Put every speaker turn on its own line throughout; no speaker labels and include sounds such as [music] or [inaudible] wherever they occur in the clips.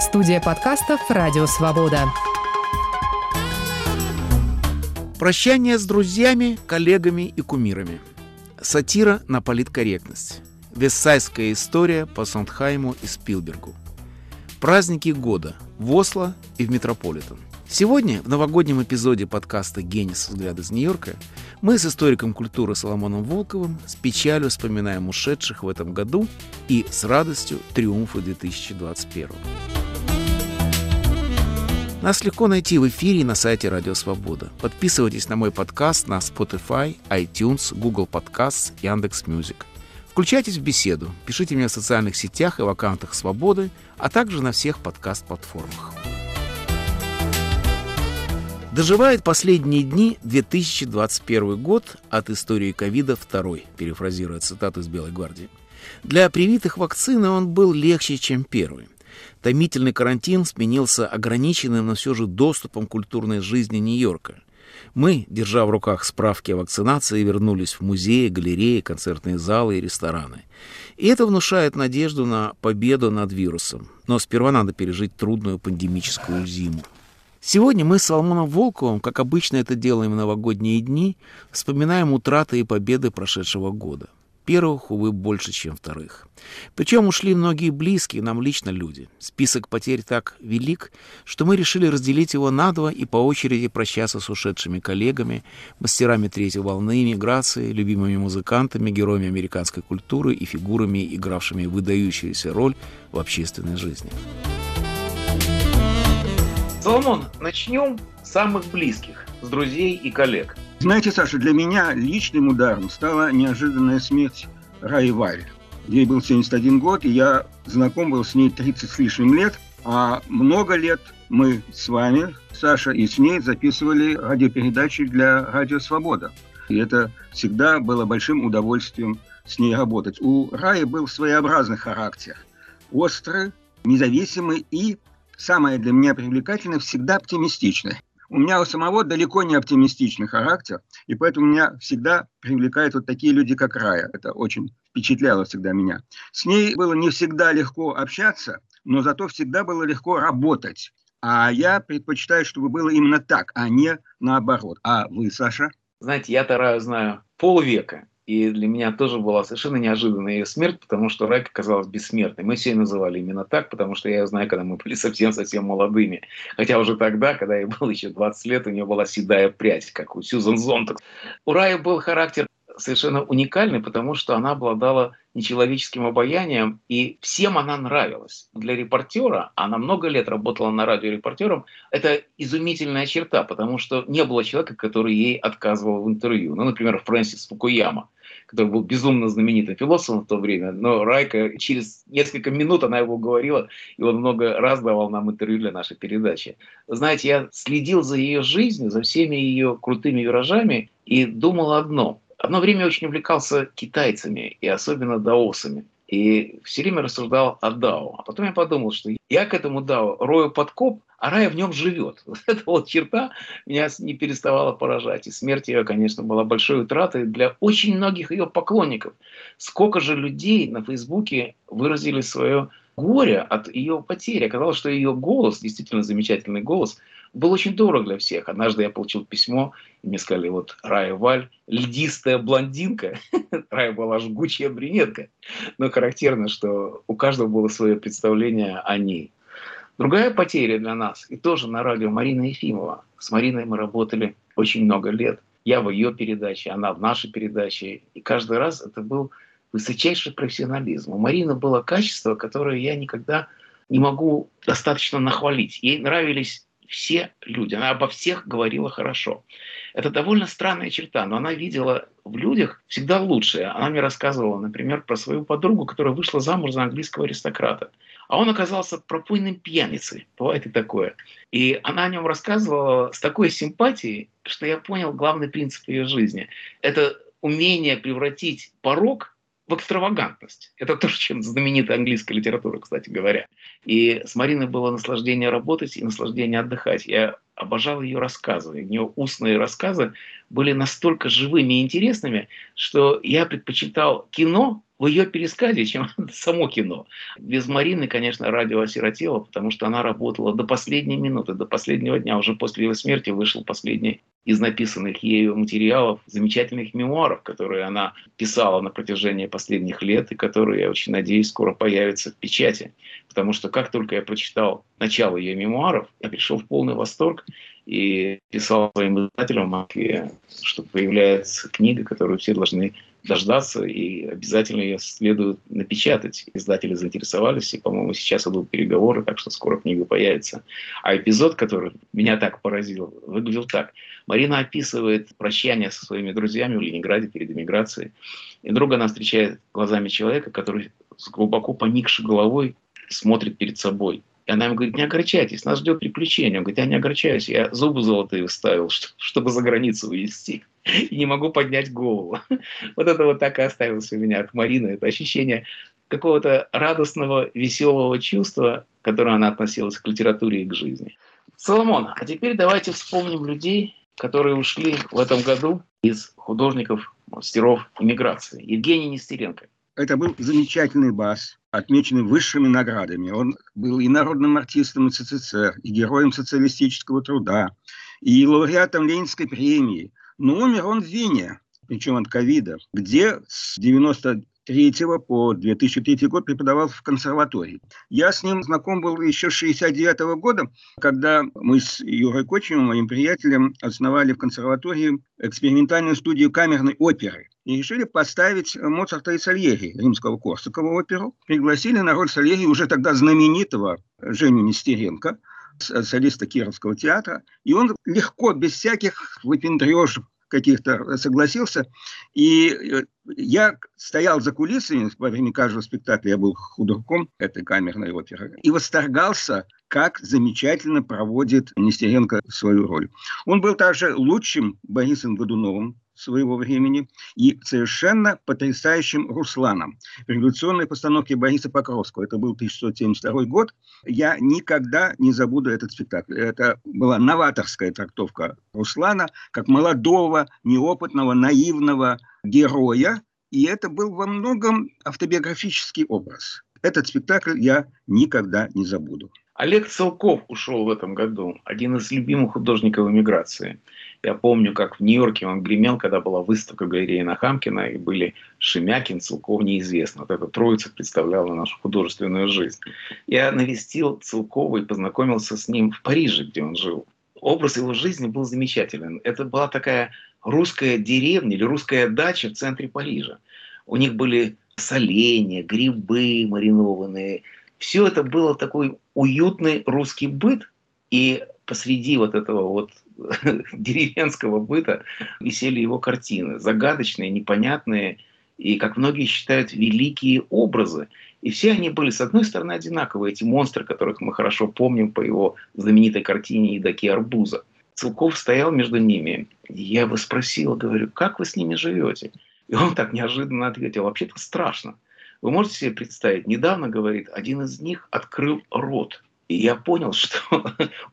Студия подкастов «Радио Свобода».
Прощание с друзьями, коллегами и кумирами. Сатира на политкорректность. Вессайская история по Сондхайму и Спилбергу. Праздники года в Осло и в Метрополитен. Сегодня, в новогоднем эпизоде подкаста «Генис. Взгляд из Нью-Йорка», мы с историком культуры Соломоном Волковым с печалью вспоминаем ушедших в этом году и с радостью триумфы 2021. Нас легко найти в эфире и на сайте Радио Свобода. Подписывайтесь на мой подкаст на Spotify, iTunes, Google Podcasts, Яндекс.Music. Включайтесь в беседу, пишите мне в социальных сетях и в аккаунтах Свободы, а также на всех подкаст-платформах. Доживает последние дни 2021 год от истории ковида второй, перефразируя цитату из Белой гвардии. Для привитых вакцины он был легче, чем первый. Томительный карантин сменился ограниченным, но все же доступом к культурной жизни Нью-Йорка. Мы, держа в руках справки о вакцинации, вернулись в музеи, галереи, концертные залы и рестораны. И это внушает надежду на победу над вирусом. Но сперва надо пережить трудную пандемическую зиму. Сегодня мы с Соломоном Волковым, как обычно это делаем в новогодние дни, вспоминаем утраты и победы прошедшего года. Первых, увы, больше, чем вторых. Причем ушли многие близкие нам лично люди. Список потерь так велик, что мы решили разделить его на два и по очереди прощаться с ушедшими коллегами, мастерами третьей волны иммиграции, любимыми музыкантами, героями американской культуры и фигурами, игравшими выдающуюся роль в общественной жизни. Соломон, начнем с самых близких, с друзей и коллег.
Знаете, Саша, для меня личным ударом стала неожиданная смерть Раи Валь. Ей был 71 год, и я знаком был с ней 30 с лишним лет. А много лет мы с вами, Саша, и с ней записывали радиопередачи для «Радио Свобода». И это всегда было большим удовольствием с ней работать. У Раи был своеобразный характер. Острый, независимый и самое для меня привлекательное всегда оптимистичное. У меня у самого далеко не оптимистичный характер, и поэтому меня всегда привлекают вот такие люди, как Рая. Это очень впечатляло всегда меня. С ней было не всегда легко общаться, но зато всегда было легко работать. А я предпочитаю, чтобы было именно так, а не наоборот. А вы, Саша?
Знаете, я-то Раю знаю полвека. И для меня тоже была совершенно неожиданная ее смерть, потому что Райка казалась бессмертной. Мы все ее называли именно так, потому что я ее знаю, когда мы были совсем-совсем молодыми. Хотя уже тогда, когда ей было еще 20 лет, у нее была седая прядь, как у Сьюзан Зонтак. У Раи был характер совершенно уникальный, потому что она обладала нечеловеческим обаянием, и всем она нравилась. Для репортера, она много лет работала на радио репортером, это изумительная черта, потому что не было человека, который ей отказывал в интервью. Ну, например, Фрэнсис Фукуяма который был безумно знаменитым философом в то время, но Райка через несколько минут она его говорила, и он много раз давал нам интервью для нашей передачи. Знаете, я следил за ее жизнью, за всеми ее крутыми виражами и думал одно. Одно время очень увлекался китайцами, и особенно даосами. И все время рассуждал о Дао. А потом я подумал, что я к этому Дао рою подкоп, а рай в нем живет. [laughs] Вот эта вот черта меня не переставала поражать. И смерть ее, конечно, была большой утратой для очень многих ее поклонников. Сколько же людей на Фейсбуке выразили свое горе от ее потери. Оказалось, что ее голос, действительно замечательный голос, был очень дорог для всех. Однажды я получил письмо, и мне сказали, вот Рая Валь, льдистая блондинка, [laughs] Рая была жгучая брюнетка. Но характерно, что у каждого было свое представление о ней. Другая потеря для нас, и тоже на радио Марина Ефимова. С Мариной мы работали очень много лет. Я в ее передаче, она в нашей передаче. И каждый раз это был высочайший профессионализм. У Марины было качество, которое я никогда не могу достаточно нахвалить. Ей нравились все люди, она обо всех говорила хорошо. Это довольно странная черта, но она видела в людях всегда лучшее. Она мне рассказывала, например, про свою подругу, которая вышла замуж за английского аристократа. А он оказался пропойным пьяницей. Бывает и такое. И она о нем рассказывала с такой симпатией, что я понял главный принцип ее жизни. Это умение превратить порог в экстравагантность. Это [laughs] то, чем знаменита английская литература, кстати говоря. И с Мариной было наслаждение работать и наслаждение отдыхать. Я обожал ее рассказы. У нее устные рассказы были настолько живыми и интересными, что я предпочитал кино в ее пересказе, чем [laughs] само кино. Без Марины, конечно, радио осиротело, потому что она работала до последней минуты, до последнего дня. Уже после ее смерти вышел последний из написанных ею материалов, замечательных мемуаров, которые она писала на протяжении последних лет и которые, я очень надеюсь, скоро появятся в печати. Потому что как только я прочитал начало ее мемуаров, я пришел в полный восторг и писал своим издателям в Москве, что появляется книга, которую все должны дождаться, и обязательно ее следует напечатать. Издатели заинтересовались, и, по-моему, сейчас идут переговоры, так что скоро книга появится. А эпизод, который меня так поразил, выглядел так. Марина описывает прощание со своими друзьями в Ленинграде перед эмиграцией. И вдруг она встречает глазами человека, который с глубоко поникшей головой смотрит перед собой. И она ему говорит, не огорчайтесь, нас ждет приключение. Он говорит, я не огорчаюсь, я зубы золотые вставил, чтобы за границу увезти. [laughs] И не могу поднять голову. [laughs] Вот это вот так и осталось у меня от Марины. Это ощущение какого-то радостного, веселого чувства, которое она относилась к литературе и к жизни. Соломон, а теперь давайте вспомним людей, которые ушли в этом году из художников, мастеров иммиграции. Евгений Нестеренко.
Это был замечательный бас, отмеченный высшими наградами. Он был и народным артистом СССР, и героем социалистического труда, и лауреатом Ленинской премии. Но умер он в Вене, причем от ковида, где с 90 2003 по 2003 год преподавал в консерватории. Я с ним знаком был еще с 69 года, когда мы с Юрой Кочевым, моим приятелем, основали в консерватории экспериментальную студию камерной оперы. И решили поставить Моцарта и Сальери, римского Корсакова оперу. Пригласили на роль Сальери уже тогда знаменитого Женю Нестеренко, солиста Кировского театра. И он легко, без всяких выпендрежев, каких-то согласился. И э, я стоял за кулисами во время каждого спектакля, я был художником этой камерной оперы, и восторгался, как замечательно проводит Нестеренко свою роль. Он был также лучшим Борисом Годуновым своего времени и совершенно потрясающим Русланом. В революционной постановке Бориса Покровского, это был 1672 год, я никогда не забуду этот спектакль. Это была новаторская трактовка Руслана как молодого, неопытного, наивного героя, и это был во многом автобиографический образ. Этот спектакль я никогда не забуду.
Олег Целков ушел в этом году, один из любимых художников эмиграции. Я помню, как в Нью-Йорке он гремел, когда была выставка галереи Нахамкина, и были Шемякин, Целков, неизвестно. Вот эта троица представляла нашу художественную жизнь. Я навестил Целкова и познакомился с ним в Париже, где он жил. Образ его жизни был замечателен. Это была такая русская деревня или русская дача в центре Парижа. У них были соленья, грибы маринованные. Все это было такой уютный русский быт. И посреди вот этого вот [laughs] деревенского быта висели его картины. Загадочные, непонятные и, как многие считают, великие образы. И все они были, с одной стороны, одинаковые. Эти монстры, которых мы хорошо помним по его знаменитой картине «Идаки арбуза». Целков стоял между ними. Я его спросил, говорю, как вы с ними живете? И он так неожиданно ответил, вообще-то страшно. Вы можете себе представить, недавно, говорит, один из них открыл рот. И я понял, [laughs] что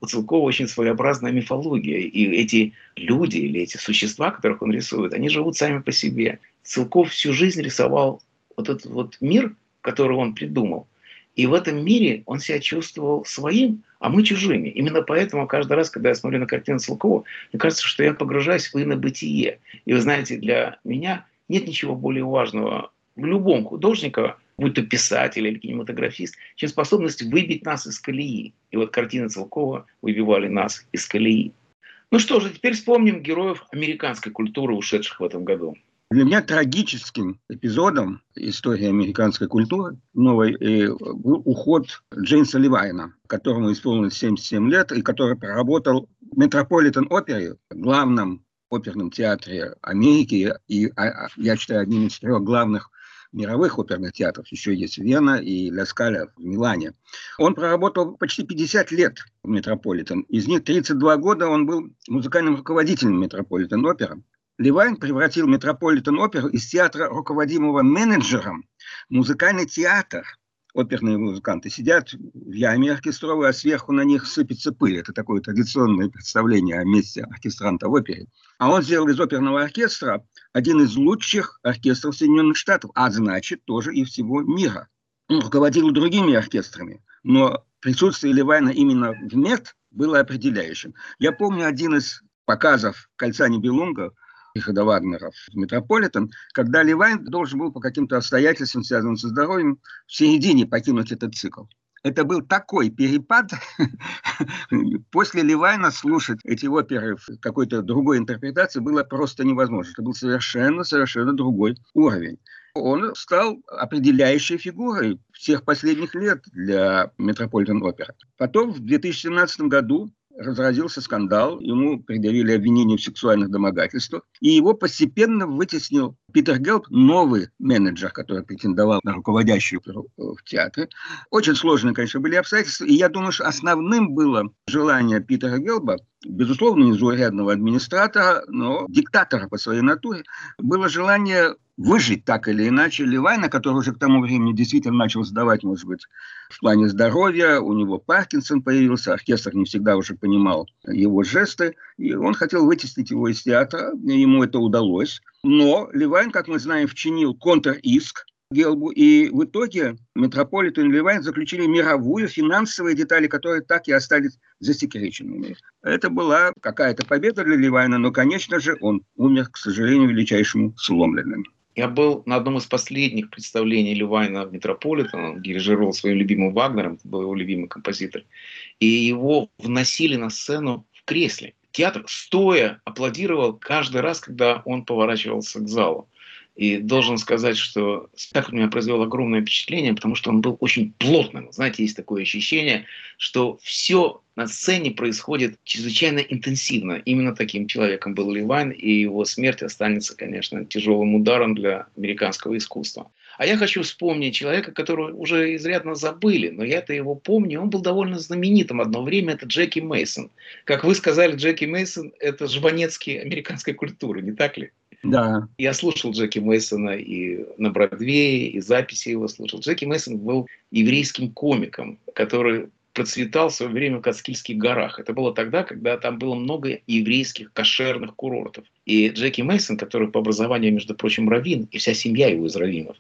у Целкова очень своеобразная мифология. И эти люди или эти существа, которых он рисует, они живут сами по себе. Целков всю жизнь рисовал вот этот вот мир, который он придумал. И в этом мире он себя чувствовал своим, а мы чужими. Именно поэтому каждый раз, когда я смотрю на картину Целкова, мне кажется, что я погружаюсь в инобытие. И вы знаете, для меня нет ничего более важного любом художнике, будь то писатель или кинематографист, чем способность выбить нас из колеи. И вот картины Целкова выбивали нас из колеи. Ну что же, теперь вспомним героев американской культуры, ушедших в этом году.
Для меня трагическим эпизодом истории американской культуры новой э, был уход Джеймса Левайна, которому исполнилось 77 лет, и который проработал в Метрополитен опере, главном оперном театре Америки, и, а, а, я считаю, одним из трех главных мировых оперных театров. Еще есть Вена и Ла Скала в Милане. Он проработал почти 50 лет в Метрополитен. Из них 32 года он был музыкальным руководителем Метрополитен опера. Левайн превратил Метрополитен-оперу из театра, руководимого менеджером, в музыкальный театр. Оперные музыканты сидят в яме оркестровой, а сверху на них сыпется пыль. Это такое традиционное представление о месте оркестранта в опере. А он сделал из оперного оркестра один из лучших оркестров Соединенных Штатов, а значит, тоже и всего мира. Он руководил другими оркестрами, но присутствие Левайна именно в МЕТ было определяющим. Я помню один из показов «Кольца Нибелунга» Рихарда Вагнера в Метрополитен, когда Левайн должен был по каким-то обстоятельствам, связанным со здоровьем, в середине покинуть этот цикл. Это был такой перепад. [laughs] После Левайна слушать эти оперы в какой-то другой интерпретации было просто невозможно. Это был совершенно-совершенно другой уровень. Он стал определяющей фигурой всех последних лет для Метрополитен опера. Потом в 2017 году разразился скандал, ему предъявили обвинение в сексуальных домогательствах, и его постепенно вытеснил Питер Гелб, новый менеджер, который претендовал на руководящую в театре. Очень сложные, конечно, были обстоятельства, и я думаю, что основным было желание Питера Гелба, безусловно, незаурядного администратора, но диктатора по своей натуре, было желание выжить так или иначе Левайна, который уже к тому времени действительно начал сдавать, может быть, в плане здоровья, у него Паркинсон появился, оркестр не всегда уже понимал его жесты, и он хотел вытеснить его из театра, ему это удалось. Но Левайн, как мы знаем, вчинил контр-иск Гелбу, и в итоге Метрополитен и Левайн заключили мировую финансовые детали, которые так и остались засекреченными. Это была какая-то победа для Левайна, но, конечно же, он умер, к сожалению, человеком сломленным.
Я был на одном из последних представлений Левайна в Метрополитен, он дирижировал своим любимым Вагнером, это был его любимый композитор, и его вносили на сцену в кресле. Театр стоя аплодировал каждый раз, когда он поворачивался к залу. И должен сказать, что спектакль меня произвел огромное впечатление, потому что он был очень плотным. Знаете, есть такое ощущение, что все на сцене происходит чрезвычайно интенсивно. Именно таким человеком был Ливайн, и его смерть останется, конечно, тяжелым ударом для американского искусства. А я хочу вспомнить человека, которого уже изрядно забыли, но я-то его помню. Он был довольно знаменитым одно время. Это Джеки Мейсон. Как вы сказали, Джеки Мейсон – это жванецкий американской культуры, не так ли?
Да.
Я слушал Джеки Мейсона и на Бродвее, и записи его слушал. Джеки Мейсон был еврейским комиком, который процветал в свое время в Кацкильских горах. Это было тогда, когда там было много еврейских кошерных курортов. И Джеки Мейсон, который по образованию, между прочим, раввин, и вся семья его из раввинов,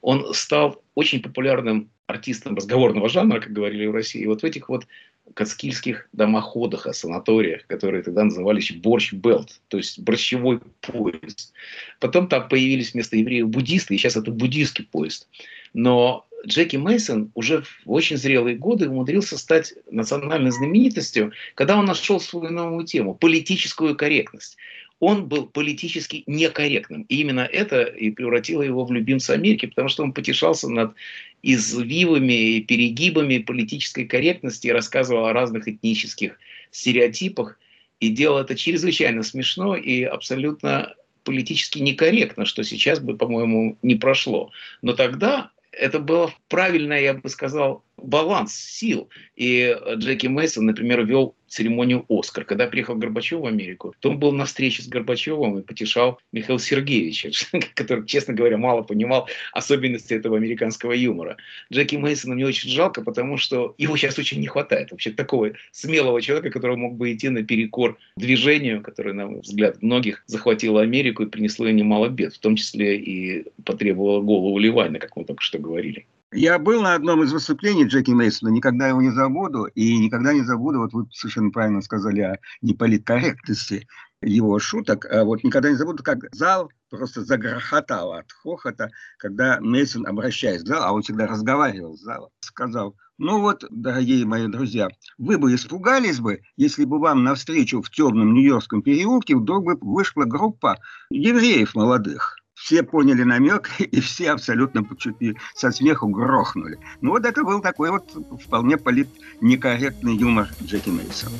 он стал очень популярным артистом разговорного жанра, как говорили в России. И вот в этих вот кацкильских домоходах, о санаториях, которые тогда назывались борщ-белт, то есть борщевой поезд. Потом там появились вместо евреев буддисты, и сейчас это буддийский поезд. Но Джеки Мейсон уже в очень зрелые годы умудрился стать национальной знаменитостью, когда он нашел свою новую тему – политическую корректность он был политически некорректным. И именно это и превратило его в любимца Америки, потому что он потешался над извивами и перегибами политической корректности и рассказывал о разных этнических стереотипах. И делал это чрезвычайно смешно и абсолютно политически некорректно, что сейчас бы, по-моему, не прошло. Но тогда это было правильное, я бы сказал, баланс сил. И Джеки Мейсон, например, вел церемонию «Оскар». Когда приехал Горбачев в Америку, то он был на встрече с Горбачевым и потешал Михаила Сергеевича, [laughs] который, честно говоря, мало понимал особенности этого американского юмора. Джеки Мейсона мне очень жалко, потому что его сейчас очень не хватает. Вообще такого смелого человека, который мог бы идти наперекор движению, которое, на мой взгляд, многих захватило Америку и принесло ей немало бед, в том числе и потребовало голову Ливайна, как мы только что говорили.
Я был на одном из выступлений Джеки Мейсона, никогда его не забуду, и никогда не забуду, вот вы совершенно правильно сказали о неполиткорректности его шуток, а вот никогда не забуду, как зал просто загрохотал от хохота, когда Мейсон, обращаясь в зал, а он всегда разговаривал с залом, сказал, ну вот, дорогие мои друзья, вы бы испугались бы, если бы вам навстречу в темном Нью-Йоркском переулке вдруг бы вышла группа евреев молодых все поняли намек, [laughs] и все абсолютно чуть не со смеху грохнули. Ну вот это был такой вот вполне политнекорректный юмор Джеки Мейсона.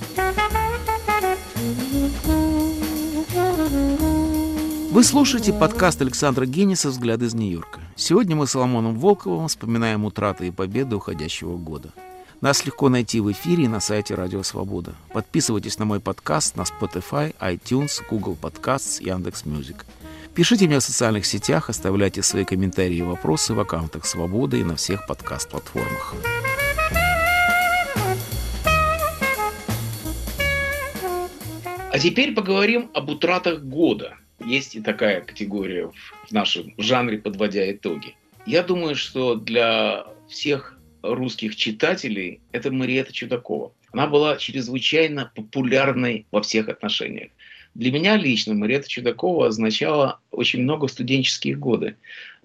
Вы слушаете подкаст Александра Гениса «Взгляд из Нью-Йорка». Сегодня мы с Соломоном Волковым вспоминаем утраты и победы уходящего года. Нас легко найти в эфире и на сайте Радио Свобода. Подписывайтесь на мой подкаст на Spotify, iTunes, Google Podcasts, Яндекс.Music. Пишите мне в социальных сетях, оставляйте свои комментарии и вопросы в аккаунтах Свободы и на всех подкаст-платформах.
А теперь поговорим об утратах года. Есть и такая категория в нашем жанре, подводя итоги. Я думаю, что для всех русских читателей это Мариэта Чудакова. Она была чрезвычайно популярной во всех отношениях. Для меня лично Мариэта Чудакова означала очень много студенческие годы.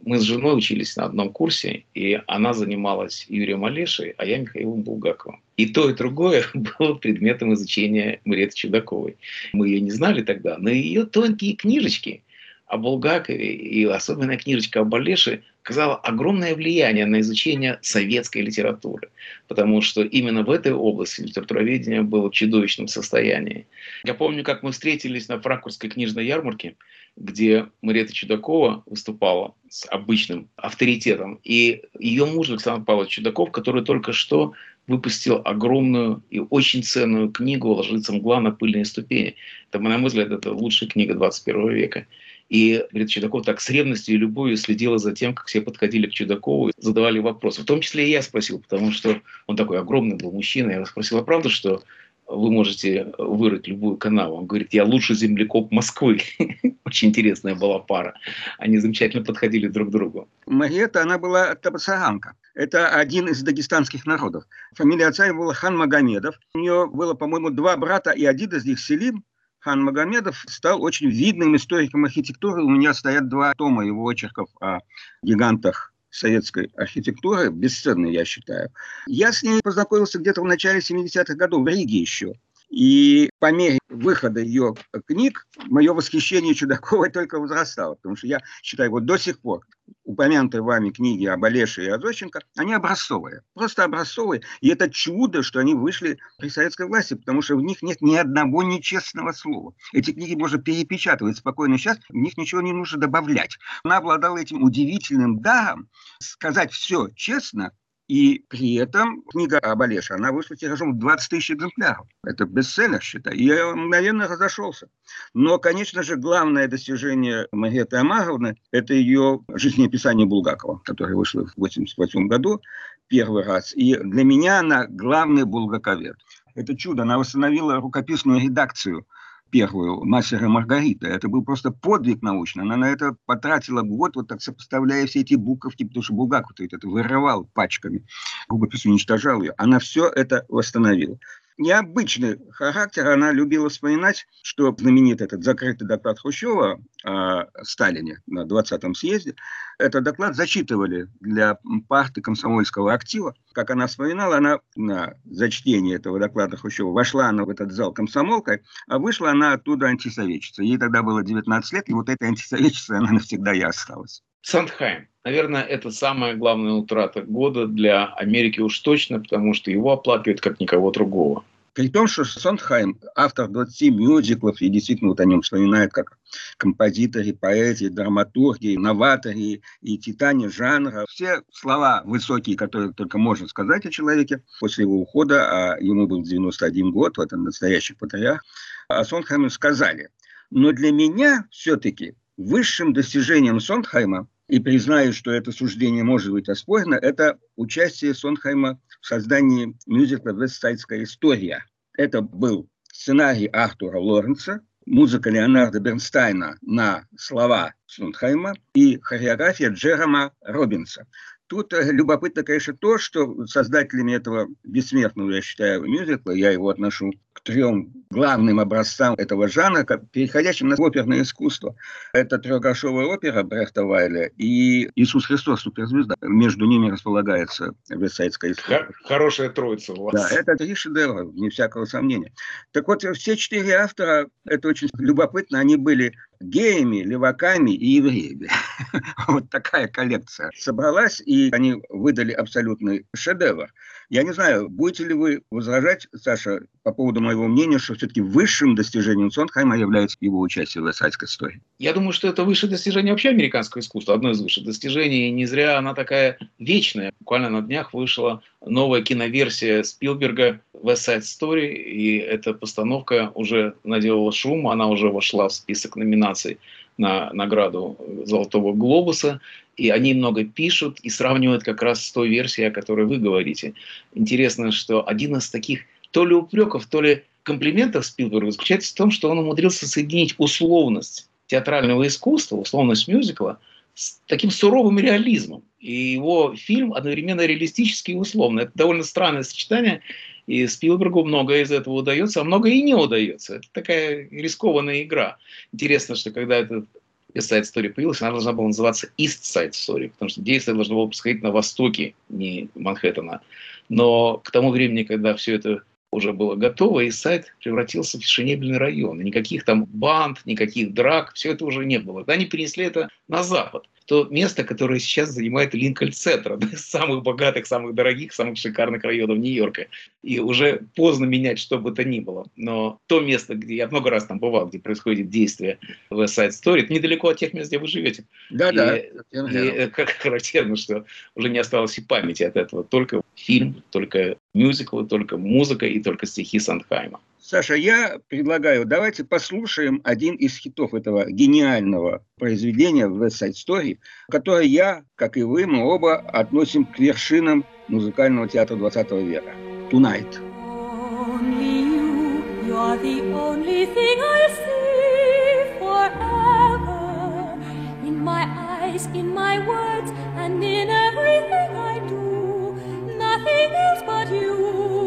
Мы с женой учились на одном курсе, и она занималась Юрием Олешей, а я Михаилом Булгаковым. И то, и другое [laughs] было предметом изучения Мариэты Чудаковой. Мы ее не знали тогда, но ее тонкие книжечки о Булгакове и особенно книжечка о Олеше оказала огромное влияние на изучение советской литературы, потому что именно в этой области литературоведение было в чудовищном состоянии. Я помню, как мы встретились на франкфуртской книжной ярмарке, где Мариэта Чудакова выступала с обычным авторитетом, и ее муж Александр Павлович Чудаков, который только что выпустил огромную и очень ценную книгу «Ложится мгла на пыльные ступени». Это, на мой взгляд, это лучшая книга 21 века. И говорит, Чудаков так с ревностью и любовью следила за тем, как все подходили к Чудакову и задавали вопросы. В том числе и я спросил, потому что он такой огромный был мужчина. Я спросил, а правда, что вы можете вырыть любую канаву. Он говорит, я лучший землекоп Москвы. [laughs] Очень интересная была пара. Они замечательно подходили друг к другу.
Мариэта, она была табасаранка. Это один из дагестанских народов. Фамилия отца его была Хан Магомедов. У нее было, по-моему, два брата, и один из них Селим, Хан Магомедов стал очень видным историком архитектуры. У меня стоят два тома его очерков о гигантах советской архитектуры, бесценный, я считаю. Я с ней познакомился где-то в начале 70-х годов в Риге еще. И по мере выхода ее книг мое восхищение Чудаковой [laughs] только возрастало, потому что я считаю, вот до сих пор упомянутые вами книги об Олеше и Азощенко, они образцовые, просто образцовые. И это чудо, что они вышли при советской власти, потому что в них нет ни одного нечестного слова. Эти книги можно перепечатывать спокойно сейчас, в них ничего не нужно добавлять. Она обладала этим удивительным даром сказать все честно, и при этом книга об Олеше, она вышла тиражом в 20 тысяч экземпляров. Это бестселлер, считай. И я мгновенно разошелся. Но, конечно же, главное достижение Маргариты Амаровны – это ее жизнеописание Булгакова, которое вышло в 1988 году первый раз. И для меня она главный булгаковед. Это чудо. Она восстановила рукописную редакцию первую «Мастер и Маргарита». Это был просто подвиг научный. Она на это потратила год, вот так сопоставляя все эти буковки, потому что Булгаков это вырывал пачками, рукопись уничтожал ее. Она все это восстановила необычный характер. Она любила вспоминать, что знаменитый этот закрытый доклад Хрущева о Сталине на 20-м съезде, этот доклад зачитывали для парты комсомольского актива. Как она вспоминала, она на зачтение этого доклада Хрущева вошла она в этот зал комсомолкой, а вышла она оттуда антисоветчицей. Ей тогда было 19 лет, и вот этой антисоветчицей она навсегда и осталась.
Сандхайм. Наверное, это самая главная утрата года для Америки уж точно, потому что его оплакивают как никого другого.
При том, что Сондхайм, автор 20 мюзиклов, и действительно вот о нем вспоминают как композиторе, поэте, драматурге, новаторе и титане жанра. Все слова высокие, которые только можно сказать о человеке после его ухода, а ему был 91 год, вот он настоящий патриарх, о Сондхайме сказали. Но для меня все-таки высшим достижением Сондхайма и признаю, что это суждение может быть оспорено, это участие Сонхайма в создании мюзикла «Вестсайдская история». Это был сценарий Артура Лоренца, музыка Леонарда Бернстайна на слова Сундхайма и хореография Джерома Робинса. Тут э, любопытно, конечно, то, что создателями этого бессмертного, я считаю, мюзикла, я его отношу трем главным образцам этого жанра, переходящим на оперное искусство. Это трехгрошовая опера Брехта Вайля и «Иисус Христос, суперзвезда». Между ними располагается Версайдская история.
Хорошая троица у вас.
Да, это три шедевра, не всякого сомнения. Так вот, все четыре автора, это очень любопытно, они были геями, леваками и евреями. [laughs] Вот такая коллекция собралась, и они выдали абсолютный шедевр. Я не знаю, будете ли вы возражать, Саша, по поводу моего мнения, что все-таки высшим достижением Сондхайма является его участие в «Версальской истории»?
Я думаю, что это высшее достижение вообще американского искусства, одно из высших достижений, и не зря она такая вечная. Буквально на днях вышла новая киноверсия Спилберга «West Side Story», и эта постановка уже наделала шум, она уже вошла в список номинаций на награду Золотого Глобуса, и они много пишут и сравнивают как раз с той версией, о которой вы говорите. Интересно, что один из таких то ли упреков, то ли комплиментов Спилберга заключается в том, что он умудрился соединить условность театрального искусства, условность мюзикла, с таким суровым реализмом. И его фильм одновременно реалистический и условный. Это довольно странное сочетание, и Спилбергу многое из этого удается, а многое и не удается. Это такая рискованная игра. Интересно, что когда этот West Side Story появилась, она должна была называться East Side Story, потому что действие должно было происходить на востоке, не Манхэттена. Но к тому времени, когда все это уже было готово, и сайт превратился в фешенебельный район. Никаких там банд, никаких драк, все это уже не было. Они перенесли это на Запад то место, которое сейчас занимает Линкольн-центр, [laughs] одно из самых богатых, самых дорогих, самых шикарных районов Нью-Йорка. И уже поздно менять что бы то ни было. Но то место, где я много раз там бывал, где происходит действие в Side Story, это недалеко от тех мест, где вы живете.
Да-да.
И, и как [laughs] характерно, что уже не осталось и памяти от этого. Только фильм, только мюзиклы, только музыка и только стихи Сандхайма.
Саша, я предлагаю, давайте послушаем один из хитов этого гениального произведения West Side Story, которое я, как и вы, мы оба относим к вершинам музыкального театра 20 века. Tonight. Only you, you are the only thing I see forever. In my eyes, in my words, and in everything I do. Nothing else but you.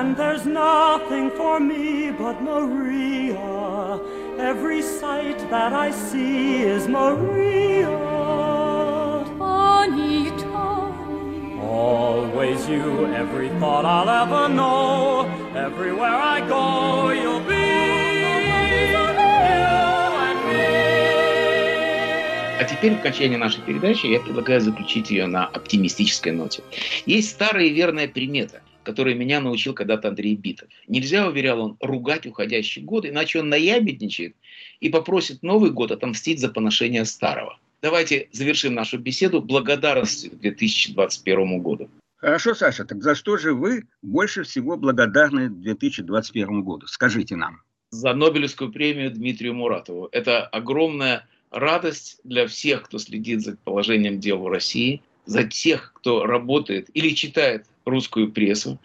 And there's nothing for me but Maria. Every sight that I see is Maria. Tony, Tony. Always you, every thought I'll ever know. Everywhere I go, you'll be.
А теперь в окончании нашей передачи я предлагаю заключить ее на оптимистической ноте. Есть старая и верная примета – который меня научил когда-то Андрей Битов. Нельзя, уверял он, ругать уходящий год, иначе он наябедничает и попросит Новый год отомстить за поношение старого. Давайте завершим нашу беседу благодарностью к 2021 году.
Хорошо, Саша, так за что же вы больше всего благодарны 2021 году? Скажите нам.
За Нобелевскую премию Дмитрию Муратову. Это огромная радость для всех, кто следит за положением дел в России, за тех, кто работает или читает русскую прессу.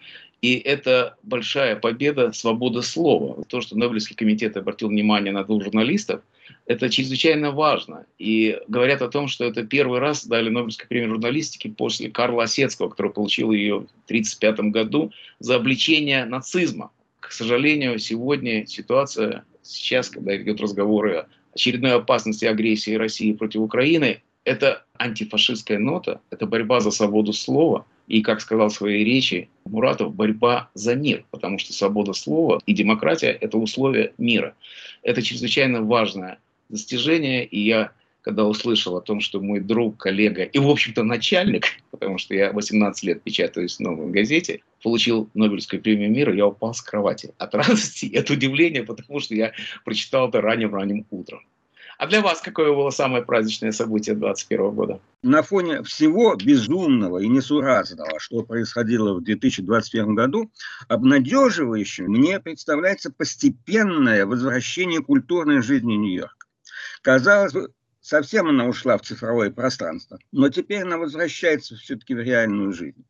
И это большая победа свободы слова. То, что Нобелевский комитет обратил внимание на двух журналистов, это чрезвычайно важно. И говорят о том, что это первый раз дали Нобелевскую премию журналистики после Карла Осетского, который получил ее в 1935 году за обличение нацизма. К сожалению, сегодня ситуация, сейчас, когда идет разговоры о очередной опасности агрессии России против Украины, это антифашистская нота, это борьба за свободу слова – и, как сказал в своей речи Муратов, борьба за мир, потому что свобода слова и демократия – это условия мира. Это чрезвычайно важное достижение, и я, когда услышал о том, что мой друг, коллега и, в общем-то, начальник, [laughs] потому что я 18 лет печатаюсь в новой газете, получил Нобелевскую премию мира, я упал с кровати от [laughs] радости и от удивления, потому что я прочитал это ранним-ранним утром. А для вас какое было самое праздничное событие 2021 года?
На фоне всего безумного и несуразного, что происходило в 2021 году, обнадеживающим мне представляется постепенное возвращение культурной жизни Нью-Йорка. Казалось бы, совсем она ушла в цифровое пространство, но теперь она возвращается все-таки в реальную жизнь.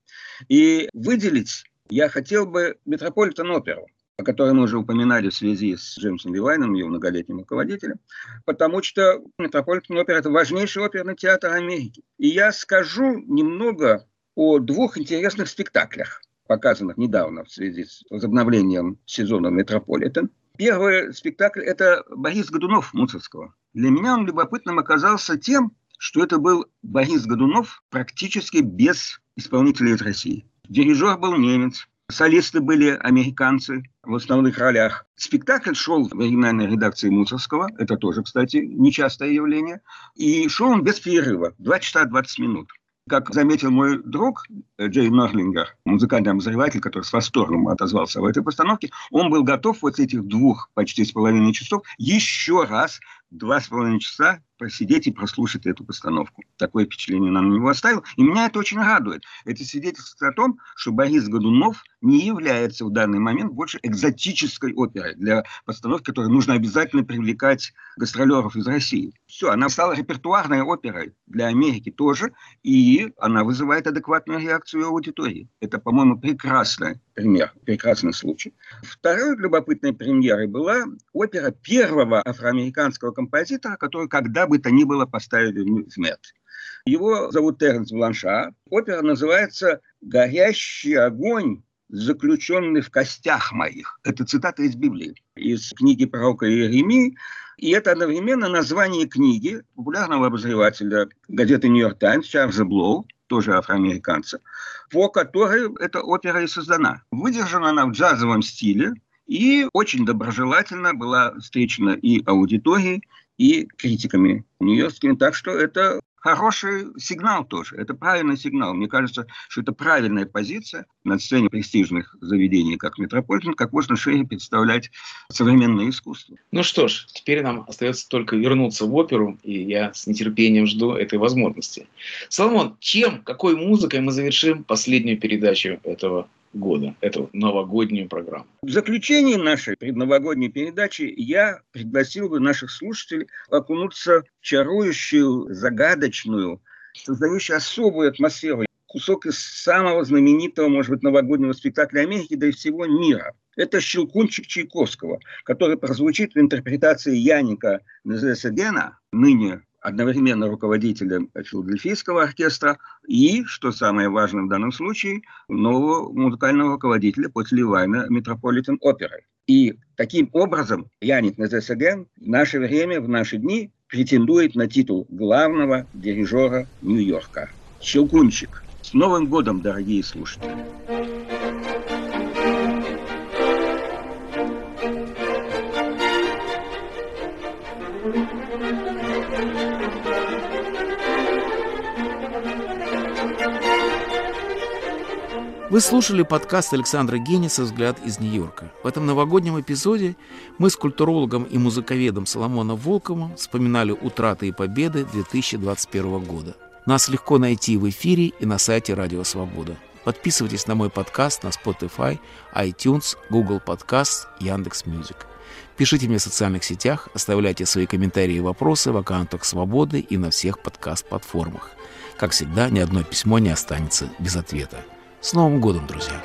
И выделить я хотел бы Метрополитен-оперу о которой мы уже упоминали в связи с Джеймсом Левайном, ее многолетним руководителем, потому что Метрополитен опера – это важнейший оперный театр Америки. И я скажу немного о двух интересных спектаклях, показанных недавно в связи с возобновлением сезона Метрополитен. Первый спектакль – это Борис Годунов Мусоргского. Для меня он любопытным оказался тем, что это был Борис Годунов практически без исполнителей из России. Дирижер был немец, солисты были американцы в основных ролях. Спектакль шел в оригинальной редакции Мусоргского. Это тоже, кстати, нечастое явление. И шел он без перерыва. Два часа 20 минут. Как заметил мой друг Джей Норлингер, музыкальный обозреватель, который с восторгом отозвался в этой постановке, он был готов вот этих двух почти с половиной часов еще раз два с половиной часа посидеть и прослушать эту постановку. Такое впечатление на него оставил. И меня это очень радует. Это свидетельствует о том, что Борис Годунов не является в данный момент больше экзотической оперой для постановки, которой нужно обязательно привлекать гастролеров из России. Все, она стала репертуарной оперой для Америки тоже, и она вызывает адекватную реакцию аудитории. Это, по-моему, прекрасный пример, прекрасный случай. Второй любопытной премьерой была опера первого афроамериканского композитора, который когда бы то ни было поставили в смерть. Его зовут Теренс Бланша. Опера называется «Горящий огонь, заключенный в костях моих». Это цитата из Библии, из книги пророка Иеремии. И это одновременно название книги популярного обозревателя газеты «Нью-Йорк Таймс» Чарльза Блоу, тоже афроамериканца, по которой эта опера и создана. Выдержана она в джазовом стиле, и очень доброжелательно была встречена и аудиторией, и критиками нью-йоркскими. Так что это хороший сигнал тоже. Это правильный сигнал. Мне кажется, что это правильная позиция на сцене престижных заведений, как Метрополитен, как можно шире представлять современное искусство.
Ну что ж, теперь нам остается только вернуться в оперу, и я с нетерпением жду этой возможности. Соломон, чем, какой музыкой мы завершим последнюю передачу этого года, эту новогоднюю программу.
В заключении нашей предновогодней передачи я пригласил бы наших слушателей окунуться в чарующую, загадочную, создающую особую атмосферу кусок из самого знаменитого, может быть, новогоднего спектакля Америки, да и всего мира. Это «Щелкунчик» Чайковского, который прозвучит в интерпретации Яника Незесегена, ныне одновременно руководителем филадельфийского оркестра и, что самое важное в данном случае, нового музыкального руководителя после Левайна Метрополитен оперы. И таким образом Янник Незе-Сеген в наше время, в наши дни претендует на титул главного дирижера Нью-Йорка. Щелкунчик. С Новым годом, дорогие слушатели!
Вы слушали подкаст Александра Гениса «Взгляд из Нью-Йорка». В этом новогоднем эпизоде мы с культурологом и музыковедом Соломоном Волковым вспоминали утраты и победы 2021 года. Нас легко найти в эфире и на сайте Радио Свобода. Подписывайтесь на мой подкаст на Spotify, iTunes, Google Podcasts, Яндекс.Music. Пишите мне в социальных сетях, оставляйте свои комментарии и вопросы в аккаунтах Свободы и на всех подкаст-платформах. Как всегда, ни одно письмо не останется без ответа. С Новым годом, друзья!